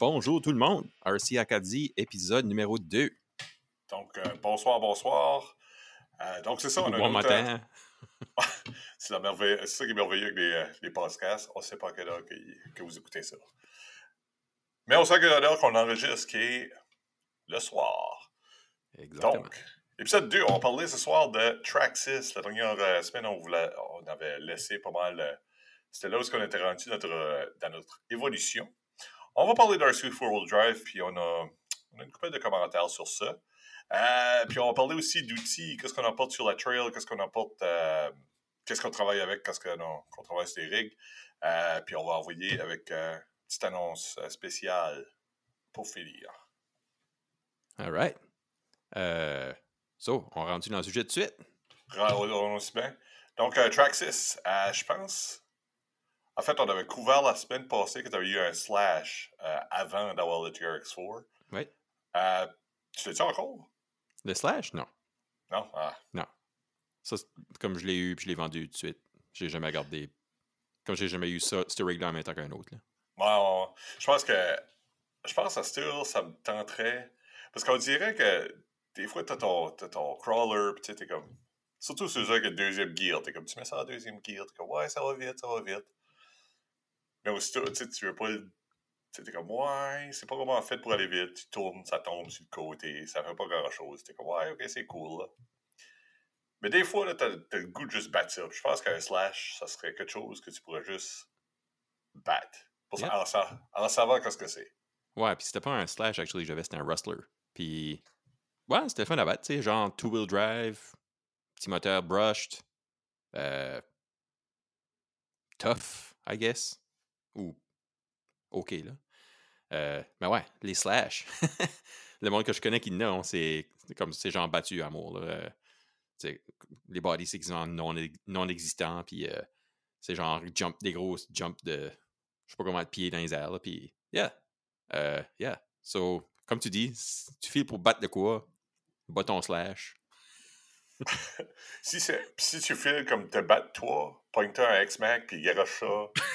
Bonjour tout le monde. RC Acadie, épisode numéro 2. Donc, euh, bonsoir, bonsoir. Euh, donc, c'est ça, on a bon matin. euh, c'est, la merveille- c'est ça qui est merveilleux avec les, les podcasts. On ne sait pas à quelle heure que, que vous écoutez ça. Mais on sait à quelle heure qu'on enregistre, qui est le soir. Exactement. Donc, épisode 2, on parlait ce soir de Track 6. La dernière semaine, on, voulait- on avait laissé pas mal. c'était là où on était rendu notre, dans notre évolution. On va parler d'RC Four-Wheel Drive, puis on a, on a une couple de commentaires sur ça. Euh, puis on va parler aussi d'outils, qu'est-ce qu'on apporte sur la trail, qu'est-ce qu'on apporte, euh, qu'est-ce qu'on travaille avec, qu'est-ce qu'on travaille sur les rigs. Euh, puis on va envoyer avec une petite annonce spéciale pour finir. All right. So, on rentre dans le sujet de suite. Rendons aussi bien. Donc, Track 6, euh, je pense. En fait, on avait couvert la semaine passée que tu avais eu un slash euh, avant d'avoir le TRX4. Oui. Euh, tu l'as-tu encore? Le slash? Non. Non? Ah. Ça, c'est- comme je l'ai eu puis je l'ai vendu tout de suite, j'ai jamais gardé. Comme j'ai jamais eu ça, ce rig-là en même temps qu'un autre. là. Ouais. Je pense que. Je pense à Steel, ça me tenterait. Parce qu'on dirait que des fois, t'as ton, ton crawler, pis t'es comme. Surtout avec le deuxième gear. T'es comme, tu mets ça en deuxième gear, t'es comme, ouais, ça va vite, ça va vite. Mais aussitôt, tu sais, tu veux pas le. Tu t'es comme, ouais, c'est pas vraiment fait pour aller vite. Tu tournes, ça tombe sur le côté, ça fait pas grand chose. T'es comme, ouais, ok, c'est cool, là. Mais des fois, là, t'as le goût de juste battre ça. Je pense qu'un slash, ça serait quelque chose que tu pourrais juste battre. Pour Yeah. en, sa- en savoir qu'est-ce que c'est. Ouais, puis c'était pas un slash, actually, j'avais, c'était un rustler. Puis, ouais, c'était fun à battre, tu sais, genre two-wheel drive, petit moteur brushed, euh, tough, I guess, ou OK, là. Euh, mais ouais, les slash. le monde que je connais qui a, c'est comme, c'est genre battu amour, là. Euh, les bodies, c'est qu'ils sont non, non existants, puis euh, c'est genre jump, des grosses jumps de, je sais pas comment, de pieds dans les airs, là, puis yeah. Euh, yeah. So, comme tu dis, si tu files pour battre de quoi, bats ton slash. Si, si tu files comme te battre toi, pointe un X-Mac puis garoche ça.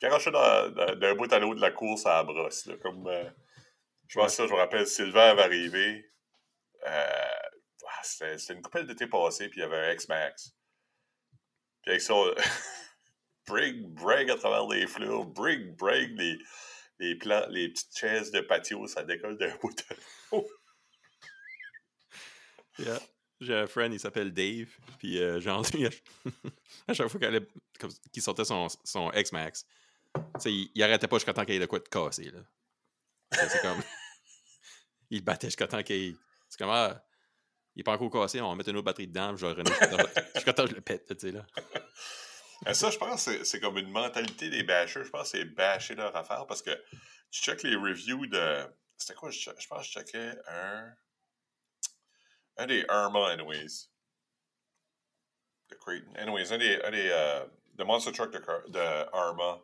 dans- d'un bout à l'autre de la course à la brosse. Euh, je vois ça, je me rappelle, Sylvain avait arrivé. Euh, ah, c'était une couple d'été passé, puis il y avait un X-Max. Puis avec ça, on- break, break à travers les fleurs, break, break, les, les, les petites chaises de patio, ça décolle d'un bout à l'autre. J'ai un friend, il s'appelle Dave, puis euh, genre, à ch- à chaque fois qu'il qu'il sortait son X-Max, il, arrêtait pas jusqu'à temps qu'il ait de quoi de casser. C'est comme... il battait jusqu'à temps qu'il... C'est comme, ah, il est pas encore cassé, on va mettre une autre batterie dedans, je vais jusqu'à temps- que je le pète, tu sais, là. Euh, Ça, je pense que c'est- comme une mentalité des bashers. Je pense que c'est bâcher leur affaire parce que tu checkes les reviews de. C'était quoi Je, pense que je checkais un. Un des Irma, anyways. De Creighton. Anyways, un des. Un des euh, de Monster Truck de, de Arma.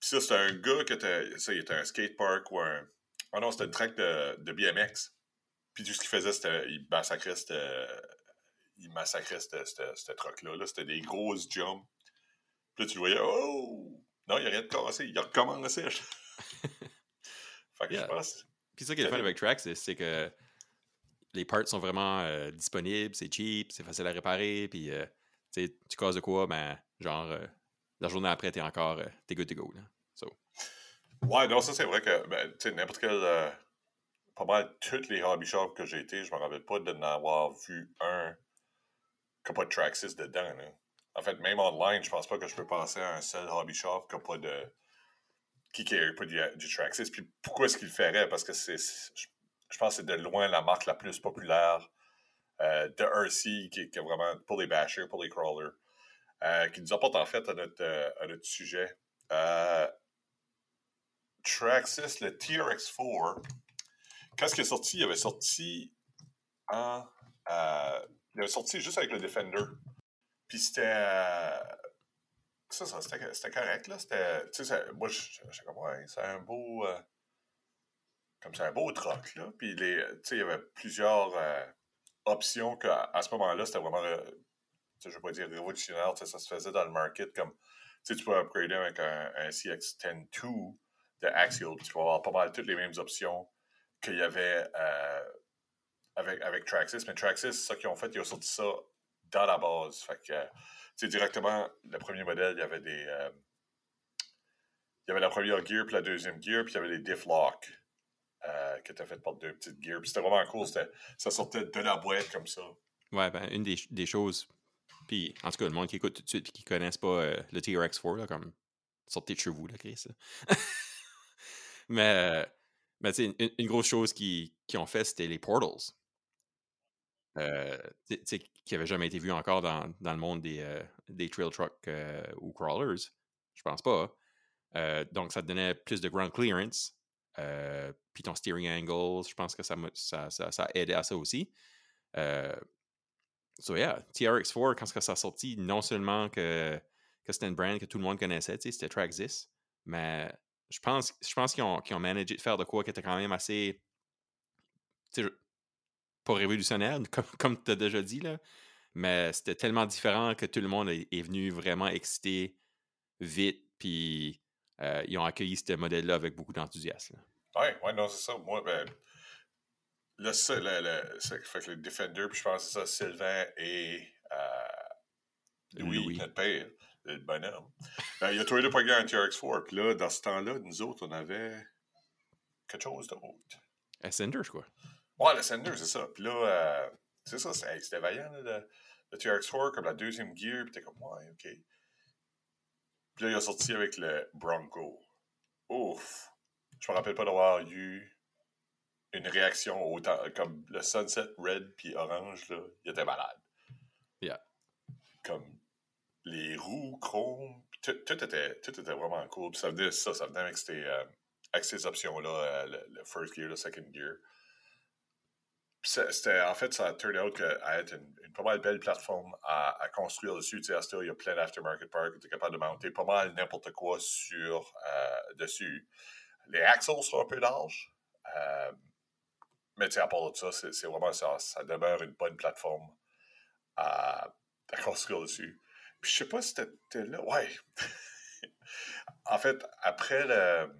Puis ça, c'était un gars qui était. Ça, il était un skatepark ou un. Ah non, c'était une track de, de BMX. Puis tout ce qu'il faisait, c'était. Il massacrait cette il massacrait ce ce truc-là. -là, C'était des grosses jumps. Puis là, tu le voyais, oh! Non, il a rien de cassé. Il a recommencé. fait que Yeah. je pense. Puis ça qui est le fun avec Trax, c'est- que les parts sont vraiment euh, disponibles, c'est cheap, c'est facile à réparer, puis euh, tu sais, tu casses de quoi, ben, genre, euh, la journée après, t'es encore, euh, t'es good to go, là. So, Ouais, non, ça, c'est vrai que, ben, n'importe quel. euh, pas mal toutes les hobby shops que j'ai été, je me rappelle pas de n'avoir vu un qui n'a pas de Traxxas dedans. Là. En fait, même online, je pense pas que je peux penser à un seul hobby shop qui n'a pas de. qui n'a pas du, du. Puis pourquoi est-ce qu'il le ferait? Parce que c'est. je pense que c'est de loin la marque la plus populaire euh, de RC qui, qui est vraiment pour les bashers, pour les crawlers. Euh, qui nous apporte en fait à notre, euh, sujet. Euh, Traxxas, le TRX4, quand est-ce qu'il est sorti? Il avait sorti en. il avait sorti juste avec le Defender. Puis c'était. ça, ça c'était correct, là. C'était. Moi, j'étais comme, ouais, c'est un beau. comme c'est un beau truck, là. Puis, les, il y avait plusieurs options qu'à à ce moment-là, c'était vraiment. Tu je vais pas dire révolutionnaire, tu ça se faisait dans le market comme tu peux upgrader avec un, un CX-10-2 de Axial, tu peux avoir pas mal toutes les mêmes options qu'il y avait euh, avec, avec Traxxas. Mais Traxxas, ce qu'ils ont fait, ils ont sorti ça dans la base. Que, tu directement, le premier modèle, il y avait des. euh, il y avait la première gear, puis la deuxième gear, puis il y avait des diff locks euh, qui étaient faites par deux petites gears. Puis c'était vraiment cool. Ça sortait de la boîte comme ça. Ouais, ben, une des, des choses. En tout cas, le monde qui écoute tout de suite et qui ne connaissent pas euh, le TRX4, là, comme sortez de chez vous, là, Chris. mais, euh, mais une, grosse chose qu'ils qui ont fait, c'était les portals. Euh, qui n'avaient jamais été vus encore dans, dans le monde des, des trail trucks ou crawlers. Je pense pas. Donc, ça donnait plus de ground clearance. Puis ton steering angle, je pense que ça, ça, ça, aidait à ça aussi. So yeah, TRX4, quand ça a sorti, non seulement que, c'était une brand que tout le monde connaissait, c'était Traxxas, mais je pense, je pense qu'ils ont, qu'ils ont managé de faire de quoi qui était quand même assez, pas révolutionnaire, comme, comme tu as déjà dit, là, mais c'était tellement différent que tout le monde est, venu vraiment excité vite, puis euh, ils ont accueilli ce modèle-là avec beaucoup d'enthousiasme. Ouais, ouais, non, c'est ça. Moi, ben. Là, ça, ça fait que le Defender, puis je pense que c'est ça, Sylvain et euh, Louis, Louis. notre père, le bonhomme. Ben, il a trouvé le programme un TRX4. Puis là, dans ce temps-là, nous autres, on avait quelque chose d'autre. Ascender, je crois. Ouais, le Sender, c'est ça. Puis là, euh, c'est ça, c'était vaillant, là, le, le TRX4, comme la deuxième gear, puis t'es comme, ouais, ok. Puis là, il a sorti avec le Bronco. Ouf! Je me rappelle pas d'avoir eu une réaction autant, comme le Sunset Red puis Orange, là, il était malade. Yeah. Comme les roues, chrome, tout, tout était, tout était vraiment cool. Puis ça venait, ça, ça venait avec ces, euh, avec ces options-là, euh, le, le first gear, le second gear. Puis c'était, en fait, ça a turned out que- à être une, une pas mal belle plateforme à, à construire dessus. Tu sais, il y a plein d'aftermarket parts que tu es capable de monter pas mal n'importe quoi sur, euh, dessus. Les axles sont un peu larges. Euh, mais à part de ça, c'est, vraiment ça. Ça demeure une bonne plateforme à, construire dessus. Puis je sais pas si c'était là. Ouais. en fait, après le,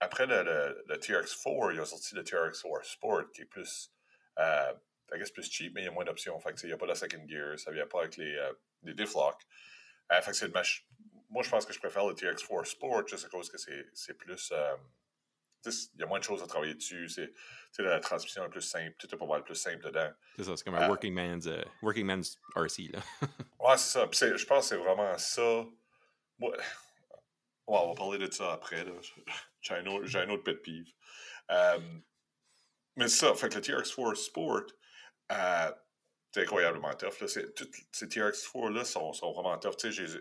après le, le, le TRX4, ils ont sorti le TRX4 Sport qui est plus. Euh, I plus cheap, mais il y a moins d'options. Fait que il n'y a pas la second gear, ça vient pas avec les, euh, les diff. Euh, fait que c'est Moi, je pense que je préfère le TRX4 Sport juste à cause que c'est, c'est plus. Euh, il y a moins de choses à travailler dessus. C'est, tu sais, la transmission est plus simple. Tout est mal plus simple dedans. C'est ça, c'est comme un Ah. working man's, euh, working man's RC, là. Ouais, c'est ça. Puis je pense que c'est vraiment ça. Moi, ouais, on va parler de ça après. là. J'ai un, autre- j'ai un autre pet peeve. Euh, mais c'est ça. Fait que le TRX4 Sport, euh, c'est incroyablement tough. Là. Toutes ces TRX4-là sont, sont vraiment tough. Tu sais, j'ai-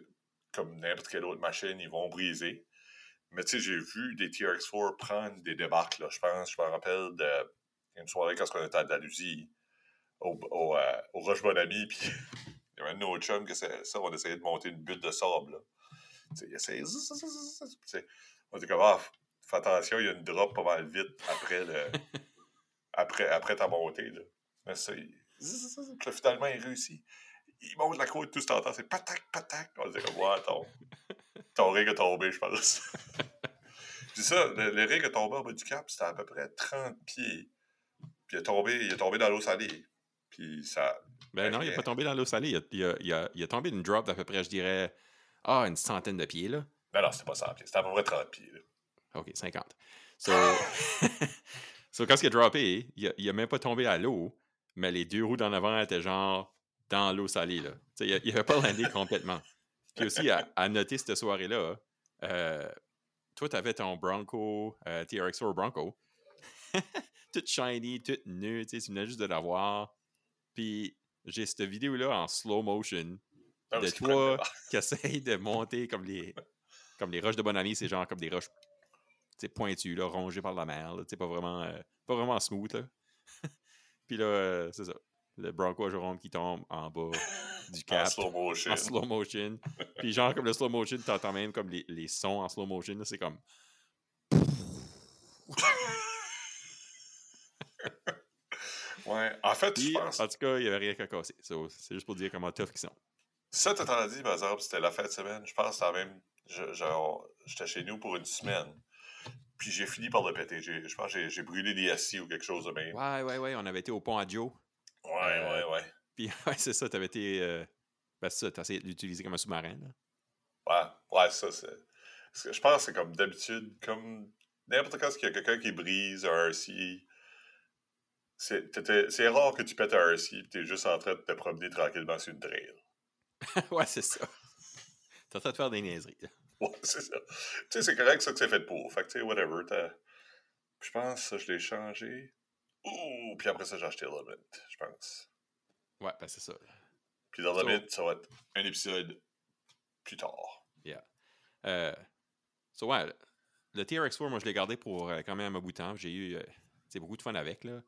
comme n'importe quelle autre machine, ils vont briser. Mais tu sais, j'ai vu des TRX4 prendre des débarques. Là. Je pense, je me rappelle de une soirée quand on était à Dalhousie, au, au, euh, au Roche Bonami, puis il y avait un autre chum que c'est ça, on essayait de monter une butte de sable. Là. Tu sais, il essayait. On était comme, ah, fais attention, il y a une drop pas mal vite après, le, après, après ta montée. Là. Mais ça, il, finalement, il réussit. Il monte la côte, tout ce temps, c'est patac, patac. On disait comme, ouais, ton, ton rig est tombé, je pense. Puis ça, le, le rig est tombé en bas du cap, c'était à peu près 30 pieds. Puis il est tombé, il est tombé dans l'eau salée. Puis ça. Ben non, il n'est pas tombé dans l'eau salée. Il a, il a- il a- il a tombé d'une drop d'à peu près, je dirais, ah, une centaine de pieds, là. Non, non, c'était pas 100 pieds, c'était à peu près 30 pieds. là. OK, 50. So, so quand il a droppé, il a, il a même pas tombé à l'eau, mais les deux roues d'en avant étaient genre dans l'eau salée, là. Tu sais, il a- il avait pas landé complètement. Puis aussi, à, à noter cette soirée-là, euh, toi, tu avais ton Bronco, euh, TRX4 Bronco, tout shiny, tout nu, tu sais, tu venais juste de l'avoir. Puis j'ai cette vidéo-là en slow motion Non, de toi qui essaye de monter comme les, comme les roches de Bonami, c'est genre comme des roches pointues, là, rongées par la mer, là, pas vraiment, euh, pas vraiment smooth. Là. Puis là, euh, c'est ça. Le Bronco à Jérôme qui tombe en bas du En cap slow motion. en slow motion. Puis genre comme le slow motion, t'entends même comme les, les sons en slow motion, c'est comme Ouais. En fait, je pense. en tout cas, il n'y avait rien qu'à casser. So, c'est juste pour dire comment tough qu'ils sont. Ça, t'as dit, par exemple, c'était la fin de semaine. Je pense la même j'étais chez nous pour une semaine. Puis j'ai fini par le péter. Je pense que j'ai brûlé des assis ou quelque chose de même. Ouais, ouais, ouais. On avait été au pont à Joe. Ouais, ouais, ouais. Puis ouais, c'est ça, t'avais été. Euh... Ben, ça, t'as essayé de l'utiliser comme un sous-marin, là. Ouais, ouais, ça, c'est. Je pense que c'est comme d'habitude, comme n'importe quand il y a quelqu'un qui brise un RC, c'est rare que tu pètes un RC et t'es juste en train de te promener tranquillement sur une trail. ouais, c'est ça. T'es en train de faire des niaiseries. Ouais, c'est ça. Tu sais, c'est correct ça que c'est fait pour. Fait que, tu sais, whatever. Je pense que je l'ai changé. Ouh, puis après ça, j'ai acheté Limit, je pense. Ouais, ben c'est ça. Puis dans Limit, ça va être un épisode plus tard. Yeah. Euh, so, ouais, le TRX4, moi, je l'ai gardé pour euh, quand même un bout de temps. J'ai eu euh, beaucoup de fun avec. là.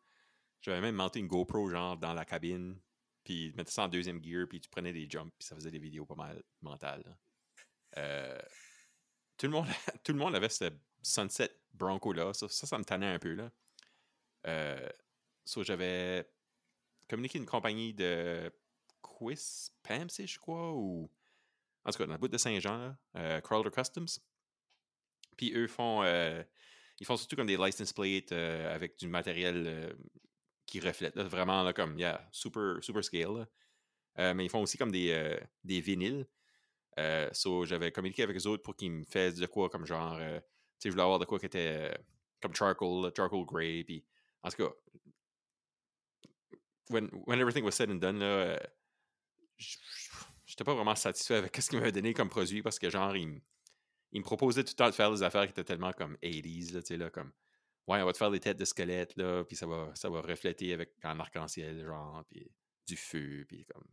J'avais même monté une GoPro, genre, dans la cabine. Puis, tu mettais ça en deuxième gear, puis tu prenais des jumps, puis ça faisait des vidéos pas mal mentales. Euh, tout, le monde, tout le monde avait ce Sunset Bronco-là. Ça, ça, me tannait un peu. là. Euh, j'avais communiqué une compagnie de Quiz Pamsi, je crois, ou en tout cas, dans le bout de Saint-Jean, euh, Crawler Customs. Puis eux font, euh, ils font surtout comme des license plates euh, avec du matériel qui reflète, vraiment là, comme, yeah, super, super scale. mais ils font aussi comme des, des vinyles. so, j'avais communiqué avec eux autres pour qu'ils me fassent de quoi, comme genre, tu sais, je voulais avoir de quoi qui était comme charcoal, charcoal gray, puis en tout cas, when, when everything was said and done, j'étais pas vraiment satisfait avec ce qu'il m'avait donné comme produit parce que genre, il, me proposait tout le temps de faire des affaires qui étaient tellement comme 80s, là, tu sais, là, comme ouais, on va te faire des têtes de squelettes, là, puis ça va, ça va refléter avec un arc-en-ciel, genre, puis du feu, puis comme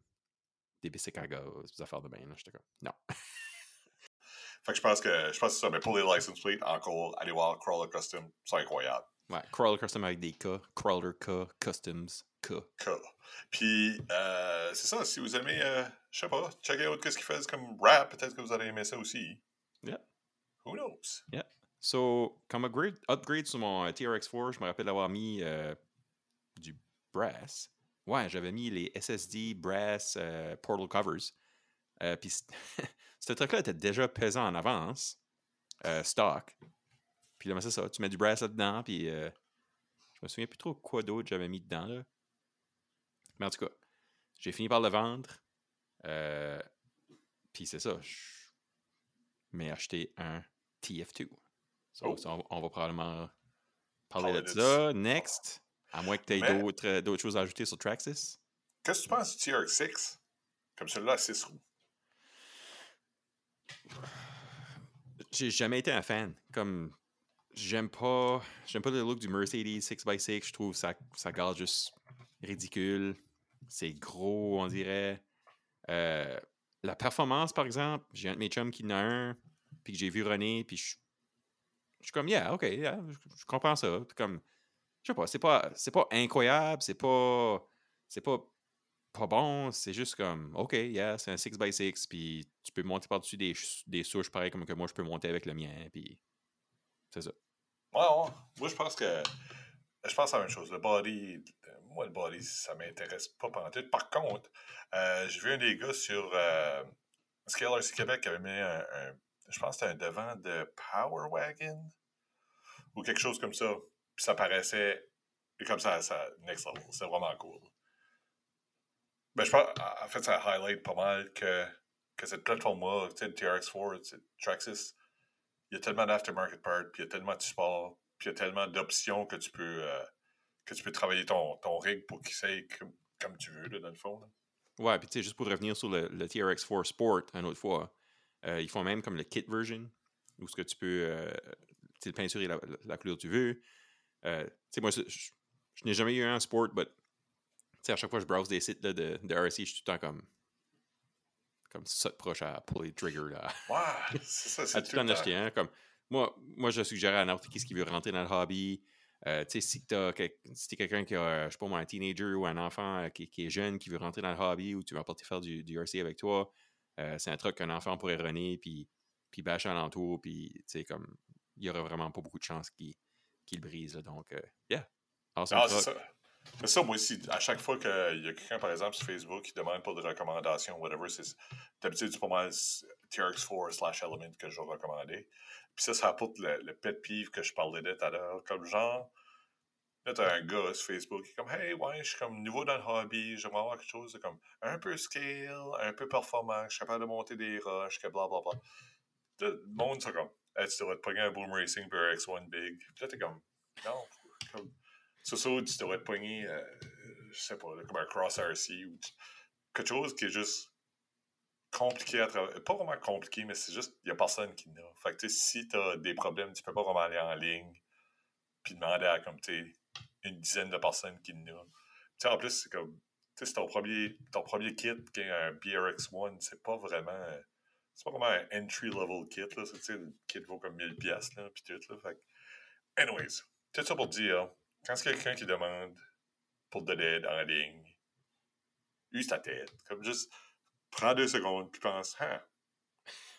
des bicycles à gaz, des affaires de bain, là, j'étais comme, non. fait que je pense que, je pense que ça, mais pour les license plates, encore, aller voir Crawler Custom, c'est incroyable. Ouais, Crawler Custom avec des K, Crawler K, Customs, K. K. Puis, euh, c'est ça, si vous aimez, euh, je sais pas, checker out qu'est-ce qu'ils font comme rap, peut-être que vous allez aimer ça aussi. Yeah. Who knows? Yeah. So, comme upgrade, upgrade sur mon euh, TRX4, je me rappelle d'avoir mis euh, du brass. Ouais, j'avais mis les SSD brass portal covers. Puis, ce truc-là était déjà pesant en avance, stock. Puis là, c'est ça, tu mets du brass là-dedans, puis je me souviens plus trop quoi d'autre j'avais mis dedans, là. Mais en tout cas, j'ai fini par le vendre. puis c'est ça, je m'ai acheté un TF2. Oh. on, va probablement parler de ça. Next, à moins que tu aies euh, d'autres choses à ajouter sur Traxxas. Qu'est-ce que tu penses du TRX6 Comme celui-là à 6 roues J'ai jamais été un fan. Comme j'aime pas j'aime pas le look du Mercedes 6x6. Je trouve ça, ça garde juste ridicule. C'est gros, on dirait. Euh, la performance, par exemple, j'ai un de mes chums qui en a un, puis que j'ai vu René, puis je suis comme, yeah, ok, je, comprends ça. Comme, je sais pas, c'est pas, c'est pas incroyable, c'est pas, c'est pas, pas bon, c'est juste comme, ok, yeah, c'est un 6x6, puis tu peux monter par-dessus des, des souches pareil comme que moi je peux monter avec le mien, puis c'est ça. Moi, je pense que, je pense à la même chose. Le body, moi, le body, ça m'intéresse pas pendant tout. Par contre, euh, j'ai vu un des gars sur euh, RC Québec qui avait mis un je pense que c'était un devant de Power Wagon ou quelque chose comme ça. Puis ça paraissait comme ça, ça next level. C'est vraiment cool. Ben, je pense, en fait, ça highlight pas mal que, que cette plateforme-là, tu sais, TRX4, Traxxas, il y a tellement d'aftermarket parts, puis il y a tellement de support, puis il y a tellement d'options que tu peux euh, que tu peux travailler ton, ton rig pour qu'il s'aille comme, tu veux, là, dans le fond. Ouais, puis tu sais, juste pour revenir sur le, le TRX4 Sport, une autre fois, euh, ils font même comme le kit version, où ce que tu peux euh, peinturer la, couleur que tu veux. Euh, moi, je, n'ai jamais eu un sport, mais à chaque fois que je browse des sites de, de RC, je suis tout le temps comme comme ça proche à pull trigger là. Ouais, c'est ça, c'est tout le temps acheter un. Comme, moi, moi, je suggérais à n'importe qui qui veut rentrer dans le hobby. Euh, tu sais, si tu es quelqu'un qui a, je sais pas moi, un teenager ou un enfant qui, qui, est jeune qui veut rentrer dans le hobby ou tu veux apporter faire du, du RC avec toi, euh, c'est un truc qu'un enfant pourrait runner, puis, puis bâcher alentour, puis, tu sais, comme, il n'y aurait vraiment pas beaucoup de chances qu'il le brise. donc, euh, yeah. ah, c'est ça. Mais ça, moi aussi, à chaque fois qu'il y a quelqu'un, par exemple, sur Facebook qui demande pour des recommandations, whatever, c'est d'habitude, c'est pas mal. TRX4 slash Element que je vais recommander. Puis ça, ça apporte le, le pet peeve que je parlais de tout à l'heure. Comme genre, là, t'as un gars sur Facebook qui est comme Hey, ouais, je suis comme nouveau dans le hobby, j'aimerais avoir quelque chose de comme un peu scale, un peu performant, je suis capable de monter des rushs, que blablabla. Là, le monde, c'est comme hey, tu devrais te pogner un Boom Racing pour X1 Big. Puis là, t'es comme Non, comme. Ça, ça, tu devrais te pogner, euh, je sais pas, comme un Cross RC ou quelque chose qui est juste compliqué à travailler. Pas vraiment compliqué, mais c'est juste, il n'y a personne qui l'a. Fait que, si tu as des problèmes, tu peux pas vraiment aller en ligne puis demander à, comme, une dizaine de personnes qui l'ont. Tu sais, en plus, c'est comme, tu sais, c'est ton premier, ton premier kit qui est un BRX1, c'est pas vraiment, c'est pas vraiment un entry-level kit, là. Tu le kit vaut comme 1000 pièces là, puis tout, là. Fait anyways, tout ça pour dire, quand c'est quelqu'un qui demande pour de l'aide en ligne, use ta tête? Comme juste, prends deux secondes, puis pense, hein,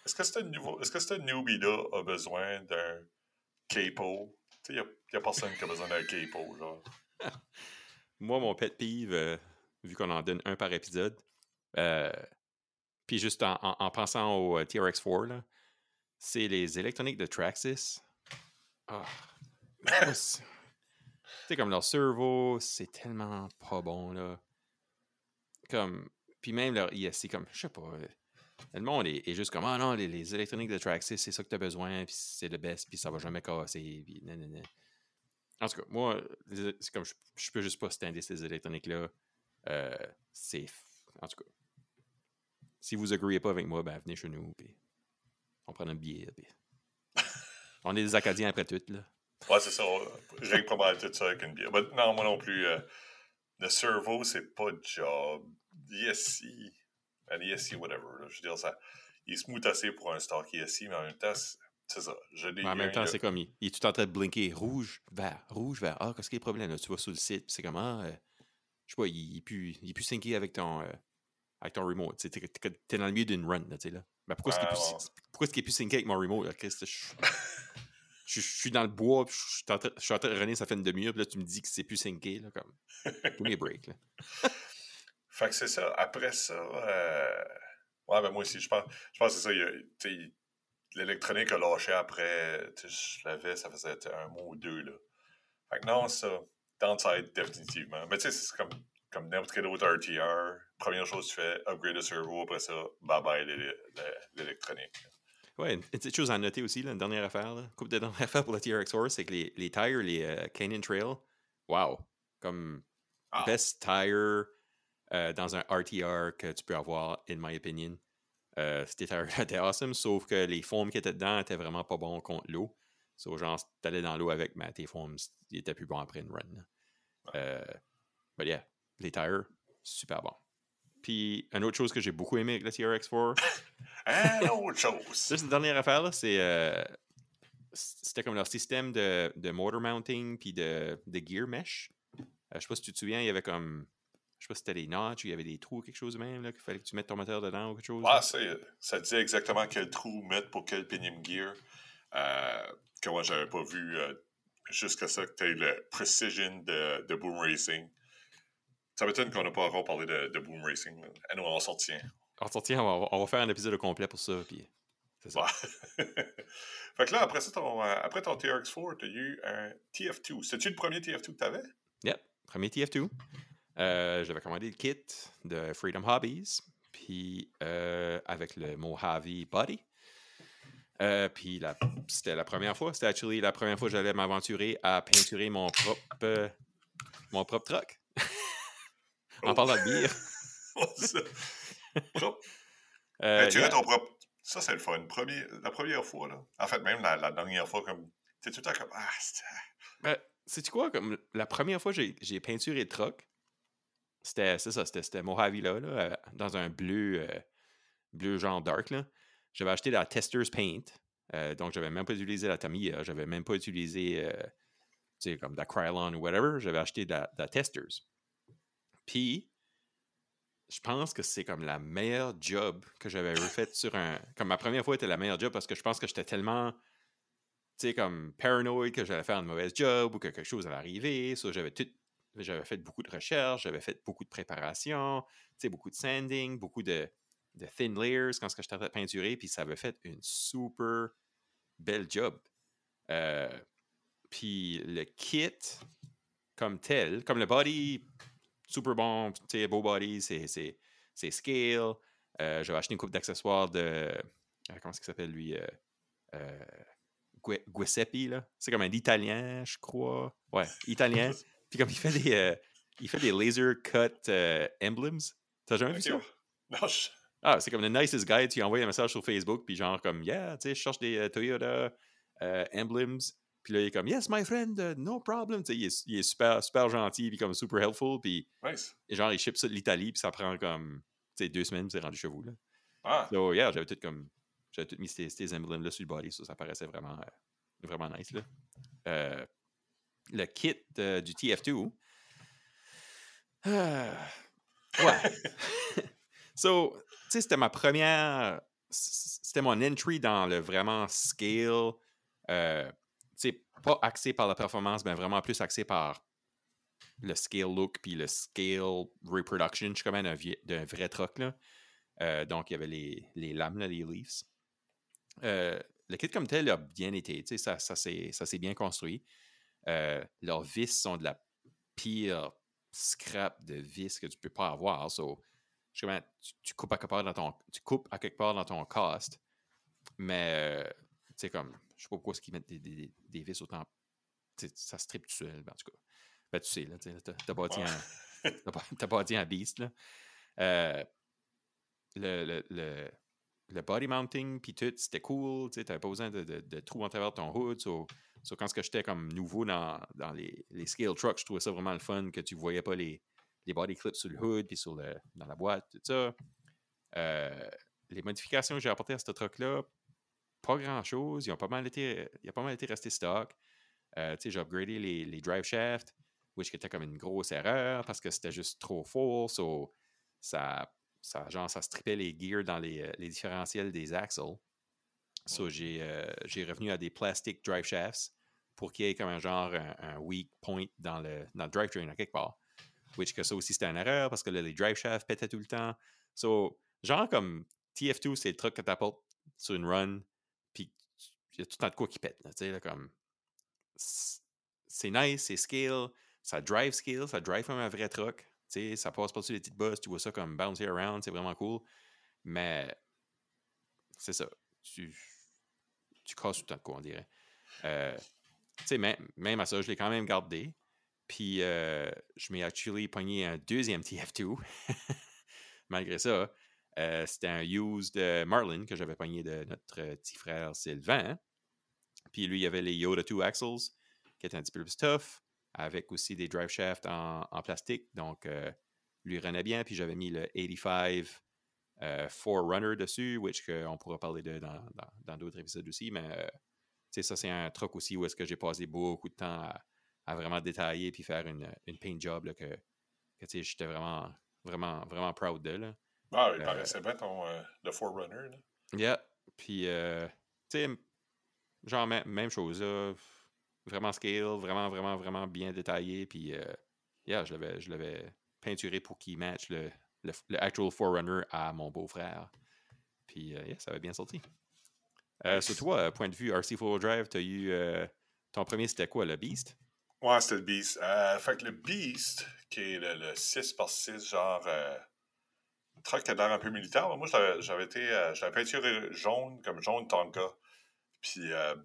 est-ce que ce nouveau, est-ce que ce newbie-là a besoin d'un capo? Tu sais, il n'y a, personne qui a besoin d'un capo, genre. Moi, mon pet peeve, euh, vu qu'on en donne un par épisode, euh, puis juste en, en, pensant au euh, TRX4, là, c'est les électroniques de Traxxas. Ah. tu sais, comme leur servo, c'est tellement pas bon, là. Comme, puis même leur ISC, comme, je sais pas, le monde est, juste comme, ah non, les, électroniques de Traxxas, c'est ça que tu as besoin, puis c'est le best, puis ça va jamais casser, puis En tout cas, moi, c'est comme, je, peux juste pas stander ces électroniques-là. Euh, c'est. En tout cas. Si vous agréez pas avec moi, ben venez chez nous, puis on prend un billet, puis. on est des Acadiens après tout, là. Ouais, c'est ça. J'ai pas mal tout ça avec une bière. non, moi non plus. Euh, le servo, c'est pas job. ESC, un ESC, whatever. Je veux dire, ça, il est smooth assez pour un stock ESC, mais en même temps, c'est ça. Je mais en même temps, c'est comme, il, il, est tout en train de blinker rouge, vert, rouge, vert. Ah, qu'est-ce qui est le problème? Là? Tu vas sur le site, c'est comme, ah, euh, je sais pas, il, plus, il est plus avec ton, euh, avec ton remote. Tu es, dans le milieu d'une run, là, tu sais, là. Mais pourquoi est-ce qu'il est, plus synqué avec mon remote, là? Je... suis dans le bois, je suis, en train, de runner, ça fait une demi-heure, puis là, tu me dis que c'est plus synqué, là, comme. Tous les breaks, là. fait que c'est ça. Après ça, euh... ouais, ben moi aussi, je pense, je pense que c'est ça. L'électronique a lâché après, je l'avais, ça faisait un mois ou deux, là. Fait que non, ça, downside, définitivement. Mais tu sais, c'est comme, comme n'importe quel autre RTR. Première chose que tu fais, upgrade le servo, après ça, bye bye l'électronique. Ouais, une petite chose à noter aussi, là, une dernière affaire, là, coupe de dernière affaire pour le TRX Horse, c'est que les, les tires, les euh, Canyon Trail, wow, comme ah. best tire euh, dans un RTR que tu peux avoir, in my opinion. Euh, ces tires étaient awesome, sauf que les foams qui étaient dedans étaient vraiment pas bons contre l'eau. So, genre, si t'allais dans l'eau avec, mais tes foams, ils étaient plus bons après une run. Euh, but yeah, les tires, super bons. Puis, une autre chose que j'ai beaucoup aimé avec le TRX4. une autre chose. Cette dernière affaire, là, c'est. Euh, c'était comme leur système de, de motor mounting puis de, de gear mesh. Euh, je sais pas si tu te souviens, il y avait comme. Je sais pas si c'était des notches il y avait des trous ou quelque chose même, là, qu'il fallait que tu mettes ton moteur dedans ou quelque chose. Ah, ça disait exactement quel trou mettre pour quel pinium gear. Euh, que moi, j'avais pas vu euh, jusqu'à ça que tu aies le precision de, de Boom Racing. Ça m'étonne qu'on n'a pas encore parlé de, de Boom Racing. Et nous, on s'en tient. On s'en tient, on va, on va, faire un épisode complet pour ça. Puis c'est ça. fait que là, après, ça, ton, euh, après ton TRX4, tu as eu un TF2. C'était-tu le premier TF2 que tu avais? Yep, premier TF2. Euh, J'avais commandé le kit de Freedom Hobbies, puis euh, avec le Mojave Body. Euh, puis c'était la première fois, c'était actually la première fois que j'allais m'aventurer à peinturer mon propre, mon propre truck. En parlant de bière. euh, tu ton propre. Ça, c'est le fun. Premier, la première fois, là. En fait, même la, dernière fois, comme. T'es tout le temps comme. Ah, ben, sais-tu quoi? Comme la première fois que j'ai peinturé le truck, c'était ça, c'était Mojave là, là, euh, dans un bleu, euh, bleu genre dark. là. J'avais acheté la Tester's Paint. Euh, donc, j'avais même pas utilisé la Tamiya. J'avais même pas utilisé, tu sais, comme la Krylon ou whatever. J'avais acheté de la, Tester's. Puis, je pense que c'est comme la meilleure job que j'avais refait sur un. Comme ma première fois était la meilleure job parce que je pense que j'étais tellement, tu sais, comme paranoïde que j'allais faire une mauvaise job ou que quelque chose allait arriver. J'avais tout. J'avais fait beaucoup de recherches, j'avais fait beaucoup de préparation, tu sais, beaucoup de sanding, beaucoup de, de thin layers quand je t'avais peinturé, puis ça avait fait une super belle job. Euh, puis le kit comme tel, comme le body, super bon, tu sais, beau body, c'est scale. Euh, J'avais acheté une coupe d'accessoires de. Euh, comment est-ce qu'il s'appelle lui euh, Giuseppe, là. C'est comme un italien, je crois. Ouais, italien. Puis comme il fait des, il fait des laser cut emblems. T'as jamais vu ça? Non, Ah, c'est comme le nicest guy. Tu envoies un message sur Facebook, puis genre comme, yeah, tu sais, je cherche des Toyota emblems. Puis là, il est comme, yes, my friend, uh, no problem. Il est, il est, super, super gentil, puis comme super helpful. Puis et genre, il ship ça de l'Italie, puis ça prend comme deux semaines, puis c'est rendu chez vous. Là. Ah. So, yeah, j'avais tout comme. J'avais tout mis ces, ces emblèmes-là sur le body, ça, ça paraissait vraiment, euh, vraiment nice. Là. Euh, le kit du TF2. Euh, ouais. so, tu sais, c'était ma première. C'était mon entry dans le vraiment scale. Euh, pas axé par la performance, mais vraiment plus axé par le scale look puis le scale reproduction. Je suis comme un, d'un vrai truck. Là. Euh, donc, il y avait les, les lames, les leaves. Euh, le kit comme tel a bien été. Ça, ça, s'est, bien construit. Euh, leurs vis sont de la pire scrap de vis que tu peux pas avoir. So, je tu, coupes à quelque part dans ton, tu coupes à quelque part dans ton cast, mais tu sais, comme je sais pas pourquoi est-ce qu'ils mettent des, des, des, vis autant. Ça strip tout seul, en tout cas. Ben, tu sais, là, t'as bâti, un, as bâti un beast, là. Euh, le, le, le, le, body mounting, puis tout, c'était cool, tu n'avais pas besoin de, de, de, trous en travers de ton hood. So, so quand j'étais comme nouveau dans, dans les, les, scale trucks, je trouvais ça vraiment le fun que tu voyais pas les, les body clips sur le hood, puis sur le, dans la boîte, tout ça. Euh, les modifications que j'ai apportées à ce truck-là, pas grand-chose. Ils ont pas mal été, il a pas mal été resté stock. Euh, j'ai upgradé les, les, drive shafts, which était comme une grosse erreur parce que c'était juste trop fort. So, ça, ça, genre, ça strippait les gears dans les, euh, les différentiels des axles. So, euh, j'ai revenu à des plastic drive shafts pour qu'il y ait comme un genre un, weak point dans le, dans le drivetrain à quelque part. Which que ça aussi c'était une erreur parce que là, les drive shafts pétaient tout le temps. So, genre comme TF2, c'est le truc que tu apportes sur une run, il y a tout le temps de quoi qui pète. Là, comme, c'est nice, c'est skill, ça drive skill, ça drive comme un vrai truck. Ça passe par-dessus les petites bosses, tu vois ça comme bouncy around, c'est vraiment cool. Mais c'est ça. Tu, tu casses tout le temps de quoi, on dirait. Euh, même, même à ça, je l'ai quand même gardé. Puis euh, je m'ai actually pogné un deuxième TF2. Malgré ça, euh, c'était un used Marlin que j'avais pogné de notre petit frère Sylvain. Puis lui, il y avait les Yoda 2 Axles, qui étaient un petit peu plus tough, avec aussi des drive shafts en, plastique. Donc, euh, lui renait bien. Puis j'avais mis le 85 euh, Forerunner dessus, which on pourra parler de dans d'autres épisodes aussi. Mais euh, ça, c'est un truc aussi où est-ce que j'ai passé beaucoup de temps à, vraiment détailler puis faire une, une paint job là, que, que j'étais vraiment, vraiment, vraiment proud de. Là. Ah, il paraissait bien ton le Forerunner. Là. Yeah. Puis, tu sais, Genre, même chose, là. Vraiment scale, vraiment, vraiment, vraiment bien détaillé. Puis, euh, yeah, je l'avais peinturé pour qu'il matche le, le, actual Forerunner à mon beau-frère. Puis, euh, yeah, ça avait bien sorti. Euh, sur toi, point de vue RC4 Drive, tu as eu. ton premier, c'était quoi, le Beast? Ouais, c'était le Beast. fait que le Beast, qui est le, 6x6, genre. Truc qui a l'air un peu militaire. Moi, j'avais été. j'avais peinturé jaune, comme jaune Tonka. Puis euh,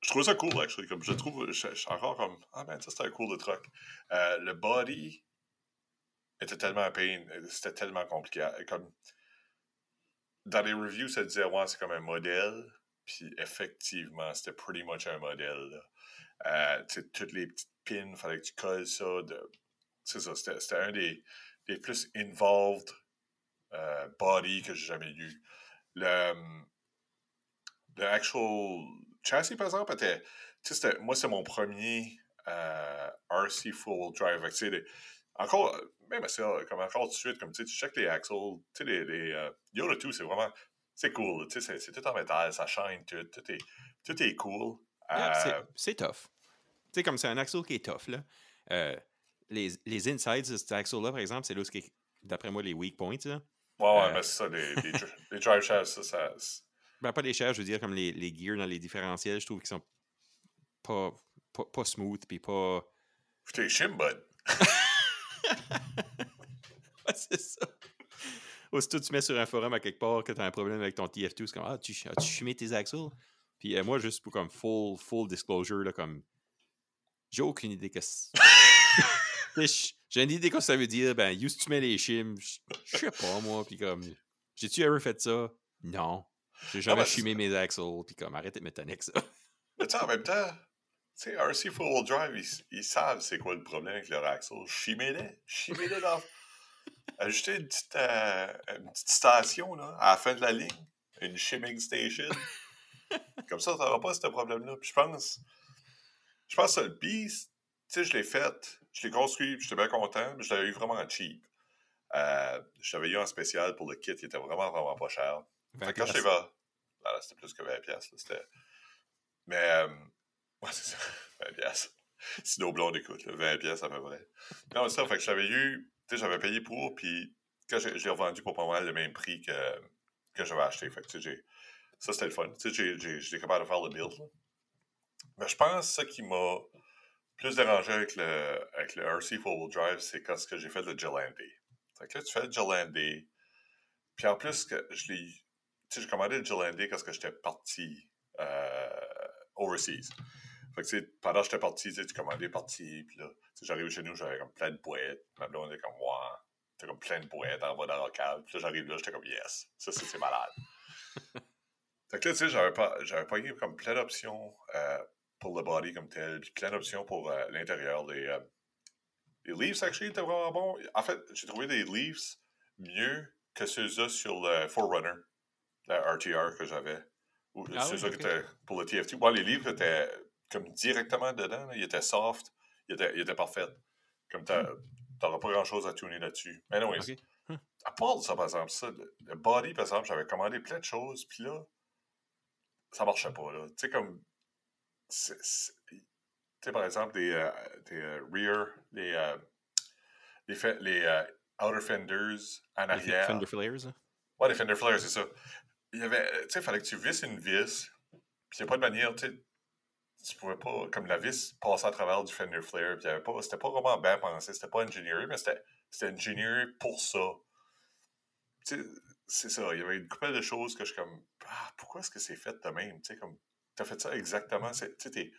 je trouve ça cool, actually. Comme je trouve, je, suis encore comme, ah ben, ça c'était un cool de truc. Euh, le body était tellement pain, c'était tellement compliqué. Comme, dans les reviews, ça disait, ouais, c'est comme un modèle. Puis effectivement, c'était pretty much un modèle. Euh, toutes les petites pins, il fallait que tu colles ça. C'est ça, c'était un des plus involved euh, body que j'ai jamais eu. Le, le actual chassis, par exemple, était. Moi, c'est mon premier euh, RC full drive. encore, même assez, comme encore tout de suite, comme tu check les axles, tu sais, les, les uh, Yoda 2, c'est vraiment. C'est cool, tu sais, c'est tout en métal, ça shine, tout, tout, est, tout est cool. Euh, c'est tough. Tu sais, comme c'est un axle qui est tough, là. Euh, les, les insides de cet axle-là, par exemple, c'est là où, d'après moi, les weak points, là. Ouais, ouais, Euh, mais c'est ça, les, les, les drive shafts, ça, ça. Ben, pas les chairs, je veux dire, comme les, les gears dans les différentiels, je trouve qu'ils sont pas, pas, pas smooth, puis pas. Tes shim, bud. Ouais, c'est ça. Aussitôt, tu mets sur un forum à quelque part que tu as un problème avec ton TF2, c'est comme Ah, tu as-tu tes axles? Puis euh, moi, juste pour comme full, full disclosure, là, comme. J'ai aucune idée que c'est. J'ai- une idée que ça veut dire, ben, use tu mets les chims, je sais pas, moi, puis comme. J'ai-tu ever fait ça? Non. J'ai jamais ben, c'est- chumé mes axles, puis comme, arrêtez de m'étonner ça. Mais tu sais, en même temps, tu sais, RC Full Drive, ils, ils savent c'est quoi le problème avec leur axle. Chimez-les. Chimez-les dans. Une petite, euh, une petite station, là, à la fin de la ligne. Une shimming station. Comme ça, t'auras pas ce problème-là. Puis je pense. Je pense que le Beast, tu sais, je l'ai fait. Je l'ai construit, j'étais bien content, mais je l'avais eu vraiment cheap. Euh, je l'avais eu en spécial pour le kit, il était vraiment, vraiment pas cher. Fait quand là, là, c'était plus que 20$. Là, c'était... Mais, euh, ouais, c'est ça, 20$. Si nos blondes écoutent, là, 20$ à peu près. Non, c'est ça, fait que je l'avais eu, tu sais, j'avais payé pour, puis quand j'ai- je l'ai revendu pour pas mal le même prix que, que j'avais acheté. Fait que, tu sais, j'ai- ça, c'était le fun. Tu sais, j'étais capable de faire le build. là. Mais je pense que ça qui m'a plus dérangé avec le, avec le RC Four-Wheel Drive, c'est quand ce que j'ai fait le Gillande. Fait que là, tu fais le Gillande, puis en plus, que je l'ai. Tu sais, j'ai commandé le Gillande quand que j'étais parti euh, overseas. Fait que, tu sais, pendant que j'étais parti, tu sais, tu commandais parti, puis là, tu sais, j'arrive chez nous, j'avais comme plein de boîtes. Ma blonde était comme, ouais, t'as comme plein de boîtes en bas dans la cave. Puis là, j'arrive là, j'étais comme, yes, ça, c'est malade. fait que là, tu sais, j'avais pas, j'avais pogné comme plein d'options euh, pour le body comme tel, puis plein d'options pour euh, l'intérieur. Les, euh, les Leafs, actually, étaient vraiment bons. En fait, j'ai trouvé des Leafs mieux que ceux-là sur le Forerunner, le RTR que j'avais. Ou Ah ceux-là oui, qui étaient pour le TFT. Bon, les livres étaient comme directement dedans. là. Ils étaient soft. Ils étaient, ils étaient parfaits. Comme t'as- t'auras pas grand-chose à tuner là-dessus. Mais non, Ok. à part ça, par exemple, ça, le, body, par exemple, j'avais commandé plein de choses, puis là, ça marchait pas, là. Tu sais, comme... Tu sais, par exemple, des, euh, des euh, rear, les, euh, les, les euh, outer fenders en Les arrière. Fender Flares, là. Ouais, les fender flares, c'est ça. Il y avait... Tu sais, il fallait que tu visses une vis, puis il n'y a pas de manière, tu sais... Tu pouvais pas, comme la vis, passer à travers du fender flare, puis avait pas... C'était pas vraiment bien pensé, c'était pas ingénieux, mais c'était c'était ingénieux pour ça tu sais, c'est ça. Il y avait une couple de choses que je suis comme, ah, pourquoi est-ce que c'est fait de même? Tu sais, comme, t'as fait ça exactement. Tu sais, tes,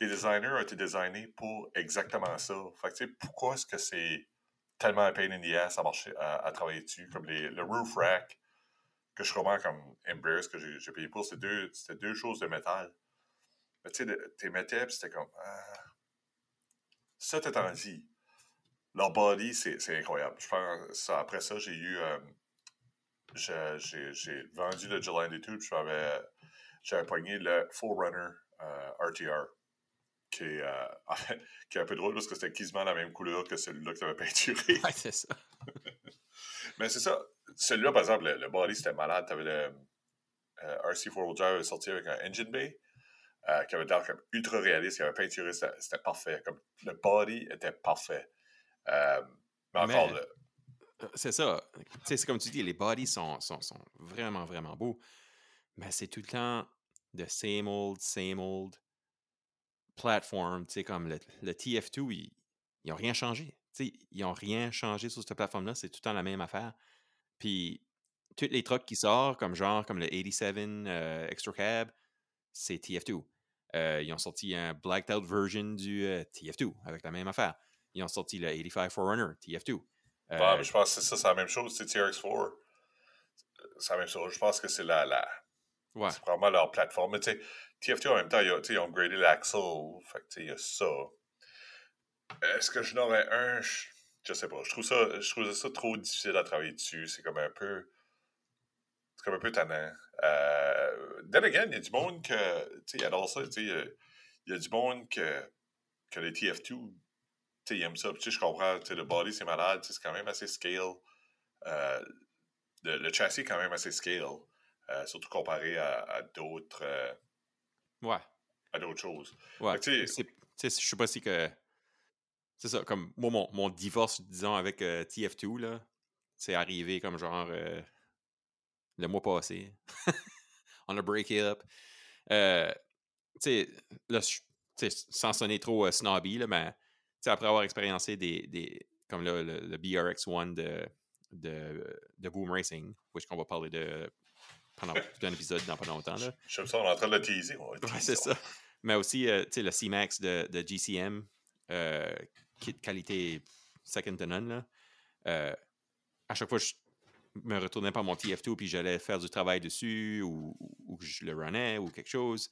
designers ont été designés pour exactement ça. Fait que, tu pourquoi est-ce que c'est tellement un pain in the ass à marcher, à, travailler dessus? Comme les, le roof rack, que je comprends comme Embrace, que j'ai payé pour, c'était deux, deux choses de métal. Mais tu sais, t'es mettais, c'était comme, ah. Ça, t'es en dit. Leur body, c'est incroyable. Je ça, après ça, j'ai eu. euh, je- j'ai vendu le Gillette et tout, puis j'avais j'avais pogné le Forerunner euh, RTR, qui est, euh, en fait, qui est un peu drôle parce que c'était quasiment la même couleur que celui-là que tu avais peinturé. Ouais, c'est ça. Mais c'est ça. Celui-là, par exemple, le, le body, c'était malade. Tu avais le euh, RC4 Drive sorti avec un engine bay euh, qui avait l'air comme ultra réaliste, qui avait peinturé, c'était parfait. Comme, le body était parfait. Euh, mais encore, Mais- le- Euh, C'est ça. C'est comme tu dis, les bodies sont, sont, sont vraiment, vraiment beaux. Mais c'est tout le temps de same old, same old platform. Tu sais, comme le, le TF2, ils n'ont rien changé. Tu sais, ils n'ont rien changé sur cette plateforme-là. C'est tout le temps la même affaire. Puis, tous les trucks qui sortent, comme genre, comme le 87 euh, Extra Cab, c'est TF2. Euh, ils ont sorti un blacked out version du euh, TF2 avec la même affaire. Ils ont sorti le 85 Forerunner, TF2. Euh, Ouais, mais je pense que c'est ça, c'est la même chose. C'est TRX4. C'est la même chose. Je pense que c'est la, la, c'est vraiment leur plateforme. Mais tu sais, TFT en même temps, ils ont, upgradé l'axle. Fait que il y a ça. Est-ce que je n'aurais un je, je sais pas. Je trouve ça, je trouve ça trop difficile à travailler dessus. C'est comme un peu. C'est comme un peu tannant. Euh, then again, il y a du monde que. Ils adorent ça. Sais, il y a- il du monde que, que les TF2 tu sais, ils aiment ça. Je comprends, le body, c'est malade, c'est quand même assez scale. Euh, le, le châssis est quand même assez scale, euh, surtout comparé à, à d'autres euh, Ouais. à d'autres choses. Ouais. Tu sais- Je sais pas si que. C'est ça, comme moi, mon, mon divorce, disons, avec euh, TF2, là, c'est arrivé comme genre euh, le mois passé. On a break up. Euh, tu sais, sans sonner trop snobby, là, mais après avoir expériencé des, des comme le, le, BRX1 de, de, de, Boom Racing, which qu'on va parler de pendant tout un épisode dans pas longtemps. Là. Je ça, on est en train de le teaser. Ouais, c'est ça. Mais aussi, tu sais, le C-Max de, de GCM, qui est de qualité second to none, là. à chaque fois, je me retournais par mon TF2 puis j'allais faire du travail dessus ou, ou, je le runnais ou quelque chose,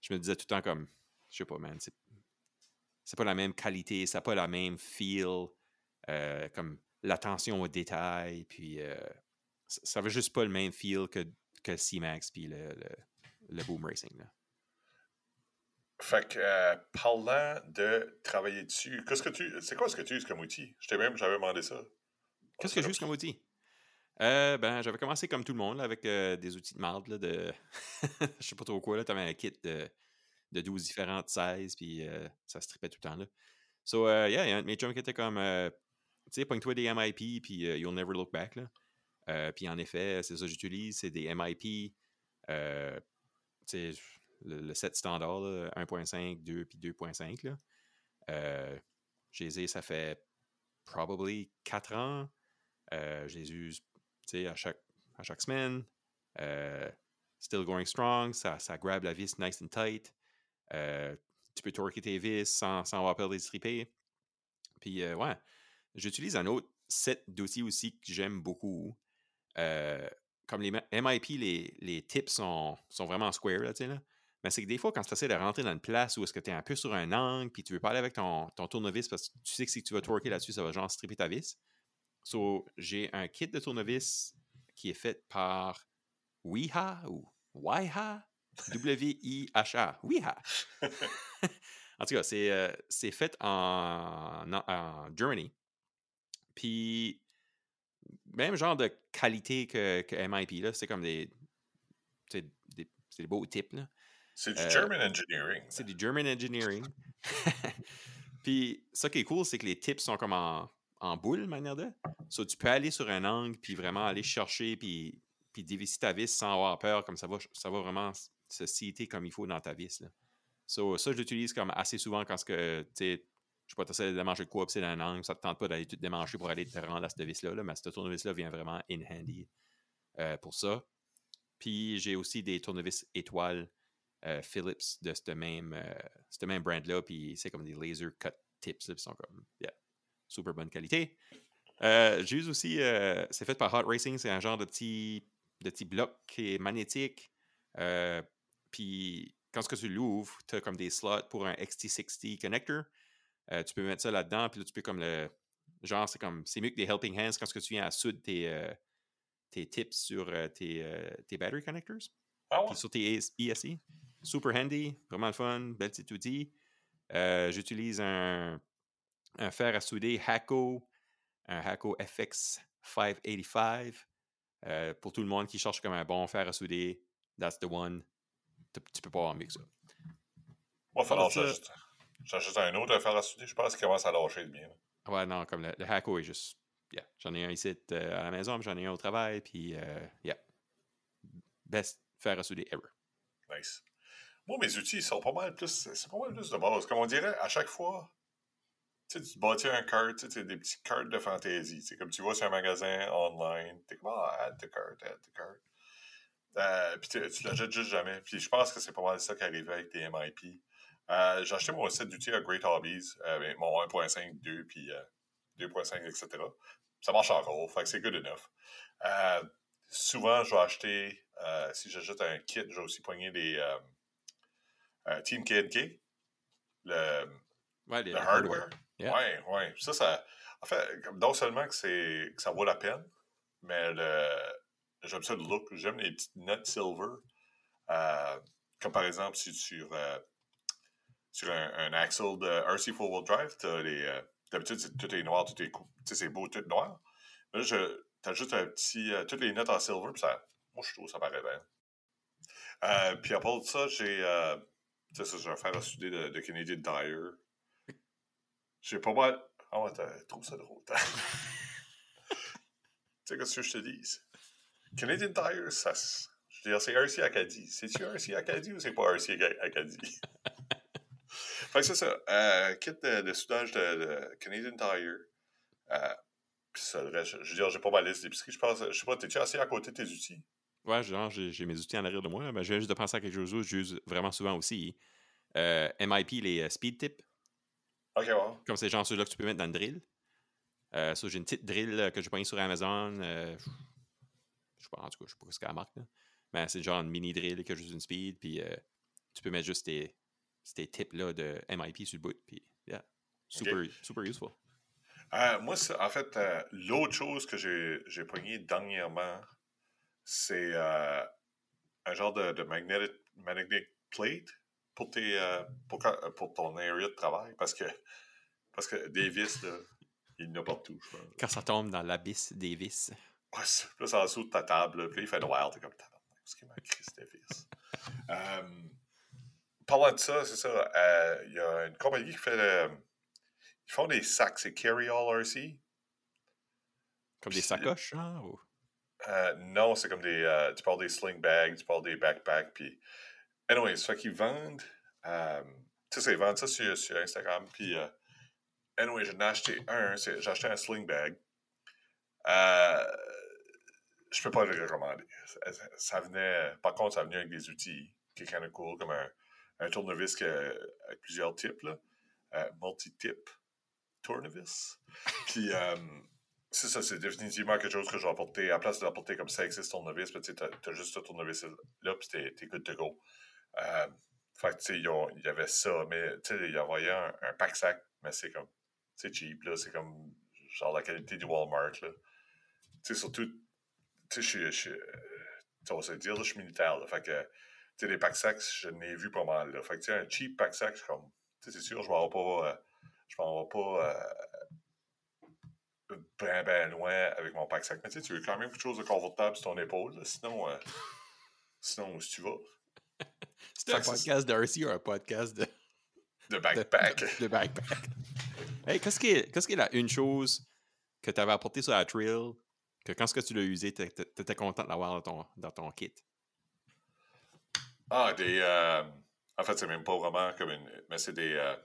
je me disais tout le temps comme, je sais pas, man, c'est, pas la même qualité, ça n'a pas la même feel, euh, comme l'attention aux détails, puis euh, ça veut juste pas le même feel que, que le C-Max puis le, le, Boom Racing. Là. Fait que, euh, parlant de travailler dessus, qu'est-ce que tu, c'est quoi ce que tu uses comme outil? Je même, j'avais demandé ça. Qu'est-ce que j'use comme outil? Euh, ben, j'avais commencé comme tout le monde avec euh, des outils de marde, là, de. je sais pas trop quoi, là. T'avais un kit de, de 12 différentes sizes, puis ça se tripait tout le temps, là. So, yeah, il y a un de mes chums qui était comme. tu sais, pogne-toi des MIP, puis you'll never look back, là. Puis en effet, c'est ça que j'utilise, c'est des MIP. sais, le, set standard, 1.5, 2 puis 2.5, là. j'ai ça fait probably 4 ans. je les use à chaque, à chaque semaine. Euh, still going strong, ça, ça grab la vis nice and tight. Euh, tu peux torquer tes vis sans, sans avoir peur de les Puis, euh, ouais, j'utilise un autre set d'outils aussi que j'aime beaucoup. Comme les MIP, les, les tips sont, sont vraiment square, là, tu sais, là. Mais c'est que des fois, quand tu essaies de rentrer dans une place où est-ce que tu es un peu sur un angle, puis tu veux parler avec ton, ton tournevis parce que tu sais que si tu vas torquer là-dessus, ça va genre stripper ta vis. So, j'ai un kit de tournevis qui est fait par Wiha ou Wiha, W-I-H-A, Wiha. en tout cas, c'est, euh, c'est fait en, en, Germany. Puis, même genre de qualité que, que MIP, là, c'est comme des, c'est des, des beaux types, là. C'est du euh, German Engineering. C'est du German Engineering. Puis, ça qui est cool, c'est que les tips sont comme en, en boule, manière de. So, tu peux aller sur un angle, puis vraiment aller chercher, puis, puis dévisser ta vis sans avoir peur, comme ça va, ça va vraiment se citer comme il faut dans ta vis. Là. So, ça, je l'utilise comme assez souvent quand que, tu sais, je sais pas, tu de de quoi, puis c'est un angle, ça te tente pas d'aller te démancher pour aller te rendre à cette vis-là, là, mais cette tournevis-là vient vraiment in handy euh, pour ça. Puis j'ai aussi des tournevis étoiles euh, Philips de ce même, euh, même brand-là, puis c'est comme des laser cut tips, ils sont comme, yeah, super bonne qualité. J'use aussi, c'est fait par Hot Racing, c'est un genre de petit, de petit bloc qui est magnétique. Puis quand ce que tu l'ouvres, tu as comme des slots pour un XT60 connector. Euh, tu peux mettre ça là-dedans, puis là, tu peux comme le. Genre, c'est comme. C'est mieux que des helping hands quand ce que tu viens à souder tes, tes tips sur tes, tes battery connectors. Ah ouais? sur tes ESC. Super handy, vraiment le fun, bel petit outil. J'utilise un un fer à souder Hako, un Hako FX 585. Euh, pour tout le monde qui cherche comme un bon fer à souder, that's the one. Tu, peux pas avoir mieux que ça. Moi, il falloir j'achète un autre fer à souder. Je pense qu'il commence à lâcher le mien. Ouais, non, comme le, le Hako est juste. Yeah. J'en ai un ici euh, à la maison, j'en ai un au travail, puis euh, yeah. Best fer à souder ever. Nice. Moi, mes outils sont pas mal plus. C'est pas mal plus de base. Comme on dirait, à chaque fois, tu sais, tu bâtis un cart, tu sais, des petits cartes de fantaisie. C'est comme tu vas sur un magasin online, t'es comme, ah, add the cart, add the cart. Euh, puis tu, tu l'achètes juste jamais. Puis je pense que c'est pas mal ça qui arrivait avec tes MIP. Euh, j'ai acheté mon set d'outils à Great Hobbies, euh, mon 1.5, 2, puis 2.5, etc. Ça marche encore, fait que c'est good enough. souvent, je vais acheter, si j'achète un kit, je vais aussi poigner des Team KNK, le, ouais, le hardware. Oui, oui. Ça, ça. En fait, non seulement que, c'est, que ça vaut la peine, mais le, j'aime ça le look. J'aime les petites notes silver. Euh, comme par exemple, si sur, euh, sur un, un, axle de RC 4 Wheel Drive, t'as les, euh, d'habitude, tout est noir, tout est coupé. Tu c'est beau, tout noir. Là, je, t'as juste un petit. toutes les notes en silver, puis ça. Moi, je trouve ça paraît bien. puis à part ça, j'ai. tu sais, j'ai un fer à souder de, de Canadian Tire. J'ai pas mal. Ah ouais, tu trouves ça drôle. sais, qu'est-ce que je te dis? Canadian Tire, ça. Je veux dire, c'est RC Acadie. C'est-tu RC Acadie ou c'est pas RC Acadie? Fait que c'est ça. Euh, kit de, de soudage de, de, Canadian Tire. Euh, puis ça, je, je veux dire, j'ai pas ma liste d'épicerie. Je pense, je sais pas, t'es-tu assis à côté de tes outils? Ouais, genre, j'ai mes outils en arrière de moi. Mais je viens juste de penser à quelque chose d'autre, j'use vraiment souvent aussi. Euh, MIP, les speed tips. Ok, wow. Comme c'est genre ceux-là que tu peux mettre dans le drill. Euh, ça, j'ai une petite drill que j'ai pogné sur Amazon. Euh, je sais pas, en tout cas, je sais pas ce qu'elle marque. Là. Mais c'est genre une mini drill qui a juste une speed. Puis euh, tu peux mettre juste tes, tes tips là, de MIP sur le bout. Puis, yeah, super, Ok. super useful. Euh, moi, c'est- en fait, euh, l'autre chose que j'ai pogné dernièrement, c'est euh, un genre de, de magnetic, magnetic plate pour, tes, pour, pour ton area de travail. Parce que, parce que des vis, là, il y en a partout, je pense. Quand ça tombe dans l'abysse des vis. Ouais, c'est plus en dessous de ta table, là, puis là, il fait noir, t'es comme tabarnak, qu'est-ce qu'il m'a crise des vis? Parlant de ça, c'est ça, euh, il y a une compagnie qui fait. le- ils font des sacs, c'est Carry All RC. Comme des sacoches, ou- Euh, non, c'est comme des. euh, tu parles des sling bags, tu parles des backpacks, puis. Anyway, ça qu'ils vendent. euh, tu sais, ils vendent ça sur, sur Instagram, puis. euh, anyway, j'en ai acheté un, j'ai acheté un sling bag. Euh, je peux pas le recommander. Ça venait. Par contre, ça venait avec des outils qui est kind of cool, comme un, un tournevis que- avec plusieurs types, là. Euh, multi-tip tournevis. Puis. euh, c'est ça, c'est définitivement quelque chose que je vais apporter. À la place de l'apporter comme 5-6 tournevis, ben, tu as, juste ce tournevis-là, puis t'es t'es good to go. Euh, fait que, tu sais, il y avait ça, mais, tu sais, ils envoyaient un, un pack-sac, mais c'est comme, c'est cheap, là, c'est comme, genre, la qualité du Walmart, là. Tu sais, surtout, tu sais, je suis, euh, vas se dire, je suis militaire, là, fait que, sais, les pack-sacs, je n'ai vu pas mal, là. Fait que, tu sais, un cheap pack-sac, c'est comme, tu sais, c'est sûr, je m'en vais pas, euh, je m'en vais pas, euh, ben, ben loin avec mon pack-sac. Mais tu sais, tu veux quand même quelque chose de confortable sur ton épaule. là. Sinon, euh, sinon, où est-ce que tu vas? C'est un podcast de RC ou un podcast de, De backpack. de- de backpack. hey, qu'est-ce qui est, qu'est-ce qui est la une chose que tu avais apporté sur la trail que quand ce que tu l'as usé, tu étais content de l'avoir dans ton, dans ton kit? Ah, des. euh, en fait, c'est même pas vraiment comme une. Mais c'est des. euh,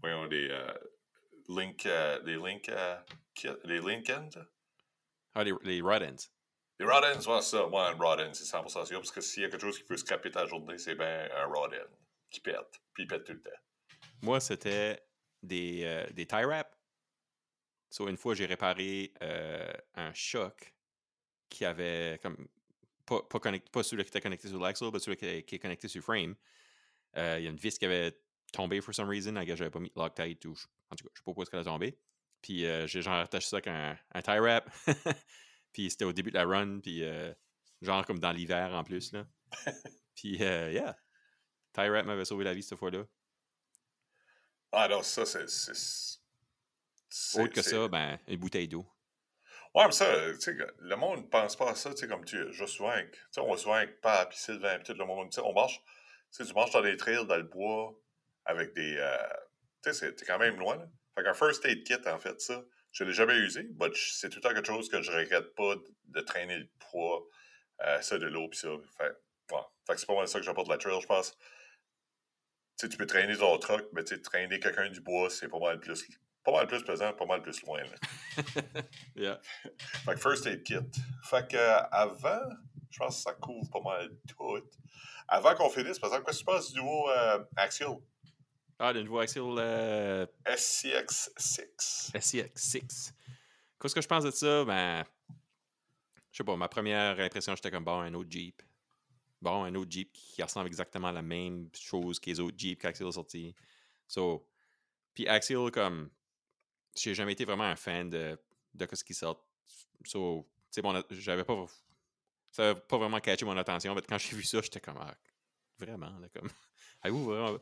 voyons, des. euh, link. euh, des link. euh, des link ends? Ah, les, les rod ends. Les rod ends, ouais, ça. Ouais, un rod end, c'est 100% sûr. Parce que s'il y a quelque chose qui peut scraper ta journée, c'est bien un rod end qui pète. Puis il pète tout le temps. Moi, c'était des, euh, des tie wraps. So, une fois, j'ai réparé un choc qui avait comme pas, pas, connecté, pas celui qui était connecté sur l'axle, mais celui qui est, qui est connecté sur le frame. Euh, Il y a une vis qui avait tombé for some reason. Guess j'avais pas mis Loctite ou je- en tout cas, je sais pas pourquoi est-ce qu'elle a tombé. Puis euh, j'ai genre attaché ça avec un, un tie wrap. puis c'était au début de la run, puis euh, genre comme dans l'hiver en plus. Là. puis yeah, tie wrap m'avait sauvé la vie cette fois-là. Ah non, ça, c'est. Autre que ça, ben, une bouteille d'eau. Ouais, mais ça, tu sais, le monde ne pense pas à ça, tu sais, comme tu. Je souvent avec. Tu sais, on va souvent avec puis Sylvain, tout le monde. Tu sais, on marche. Tu marches dans des trails, dans le bois, avec des. euh, tu sais, t'es quand même loin, là. Fait qu'un first aid kit, en fait, ça, je l'ai jamais usé, mais c'est tout le temps quelque chose que je regrette pas de, traîner le poids, euh, ça, de l'eau, puis ça. Fait, ouais. fait que c'est pas mal ça que j'apporte la trail, je pense. Tu sais, tu peux traîner ton truck, mais tu sais, traîner quelqu'un du bois, c'est pas mal plus. Pas mal plus pesant, pas mal plus loin, là. Yeah. Fait que first aid kit. Fait que euh, avant, je pense que ça couvre pas mal tout. Avant qu'on finisse, par exemple, qu'est-ce que tu penses du nouveau euh, Axial? Ah, le nouveau Axial euh, SCX6? SCX6. Qu'est-ce que je pense de ça? Ben, je sais pas, ma première impression, j'étais comme, bon, un autre Jeep. Bon, un autre Jeep qui ressemble exactement à la même chose que les autres Jeeps qu'Axial a sorti. So, puis Axial, comme, j'ai jamais été vraiment un fan de, de ce qui sort. At- j'avais pas, ça n'avait pas vraiment catché mon attention. Quand j'ai vu ça, j'étais comme, ah, vraiment, là, comme, avez-vous vraiment,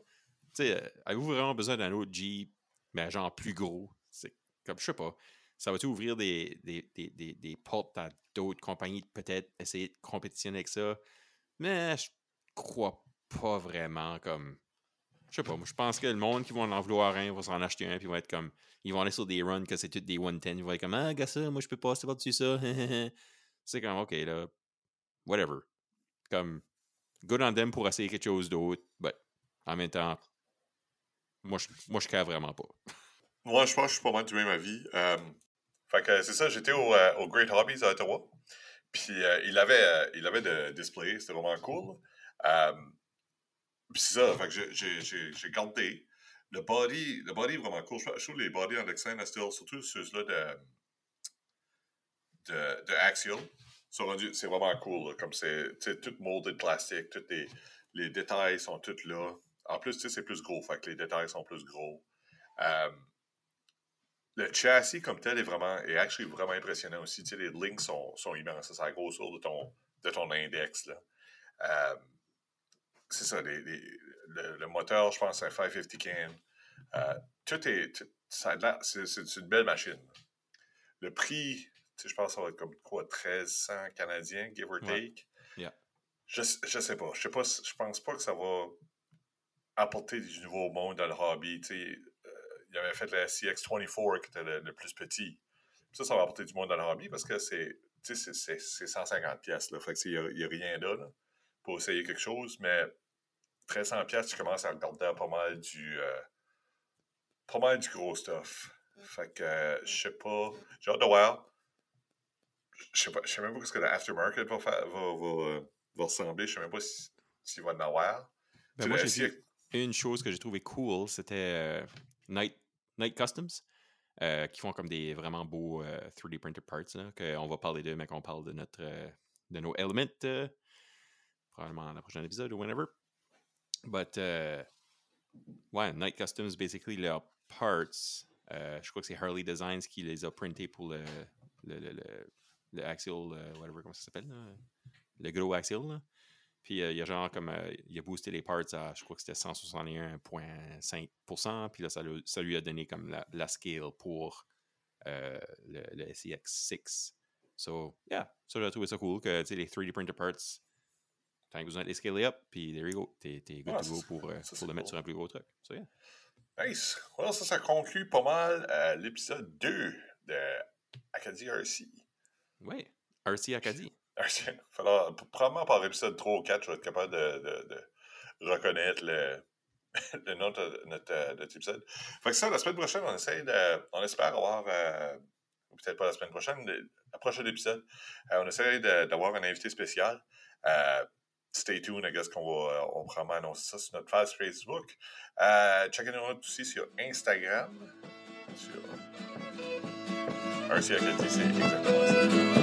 euh, avez-vous vraiment besoin d'un autre Jeep, mais genre plus gros? C'est comme, je sais pas, ça va-tu ouvrir des, des, des, des, des portes à d'autres compagnies peut-être essayer de compétitionner avec ça? Mais je crois pas vraiment comme. Je sais pas, moi je pense que le monde qui va en vouloir un va s'en acheter un, puis va être comme. Ils vont aller sur des runs que c'est toutes des 110. Ils vont être comme Ah, gars, ça, moi je peux passer par-dessus ça. c'est comme, ok, là. Whatever. Comme, good on them pour essayer quelque chose d'autre, but en même temps, moi je, moi, je vraiment pas. Moi, je pense que je suis pas mal du même avis. Euh, fait que c'est ça, j'étais au, euh, au, Great Hobbies à Ottawa. Puis euh, il avait, il avait de display, c'était vraiment cool. Puis c'est ça, fait que j'ai gardé. Le body, le body est vraiment cool. Je, trouve les body en Lexan, surtout ceux-là de, de, de Axial, c'est vraiment cool. comme c'est tout molded plastique, tous les, les, détails sont tous là. En plus, c'est plus gros, fait que les détails sont plus gros. Euh, le châssis comme tel est vraiment est actually vraiment impressionnant aussi. les links sont, sont immenses. C'est la grosseur de ton, de ton index. Là. Euh, c'est ça, les, le, moteur, je pense, c'est un 550 can. Euh, tout est. c'est une belle machine. Le prix, je pense que ça va être comme quoi, 1300 canadiens, give or take. Je, je sais pas. Je sais pas. Je pense pas que ça va apporter du nouveau monde dans le hobby. Euh, il avait fait le CX24 qui était le, plus petit. ça, ça va apporter du monde dans le hobby parce que c'est c'est 150 pièces là. Fait que il n'y a, rien là, pour essayer quelque chose, mais 1300 pièces, tu commences à regarder pas mal du euh, pas mal du gros stuff. Fait que euh, je sais pas. J'ai hâte de voir. Je sais pas, je sais même pas ce que l'aftermarket va, faire, va, va, va, ressembler. Je sais même pas s'il va en avoir. Ben moi, j'ai une chose que j'ai trouvé cool, c'était euh, Night, Night Customs, euh, qui font comme des vraiment beaux 3D printed parts. Là, on va parler d'eux, mais qu'on parle de, notre, de nos Elements, probablement dans le prochain épisode ou whenever. But, ouais, Night Customs, basically, leurs parts, je crois que c'est Harley Designs qui les a printés pour le, le, le, le le Axial, euh, whatever, comment ça s'appelle, le gros Axial. Puis euh, il y a genre comme, euh, il a boosté les parts à, je crois que c'était 161,5%, puis là, ça, lui a donné comme la, la scale pour le, le SEX6. So, yeah, ça, j'ai trouvé ça cool, que les 3D printed parts, t'as besoin de les scaler up, puis there you go, t'es, good to go pour, pour le mettre sur un plus gros truc. So, yeah. Nice. Well, ça, ça conclut pas mal l'épisode 2 de Acadie RC. Oui, RC Acadie. RC. Falloir, probablement par épisode 3 ou 4, je vais être capable de, de, de reconnaître le, le nom de notre, de notre, épisode. Fait que ça, la semaine prochaine, on essaie de. On espère avoir. Euh, peut-être pas la semaine prochaine, la prochaine épisode, euh, on essaie d'avoir un invité spécial. Euh, stay tuned, I guess qu'on va, on va annoncer ça sur notre page Facebook. Euh, Checkez-nous aussi sur Instagram. Sur RC Acadie, c'est exactement ça.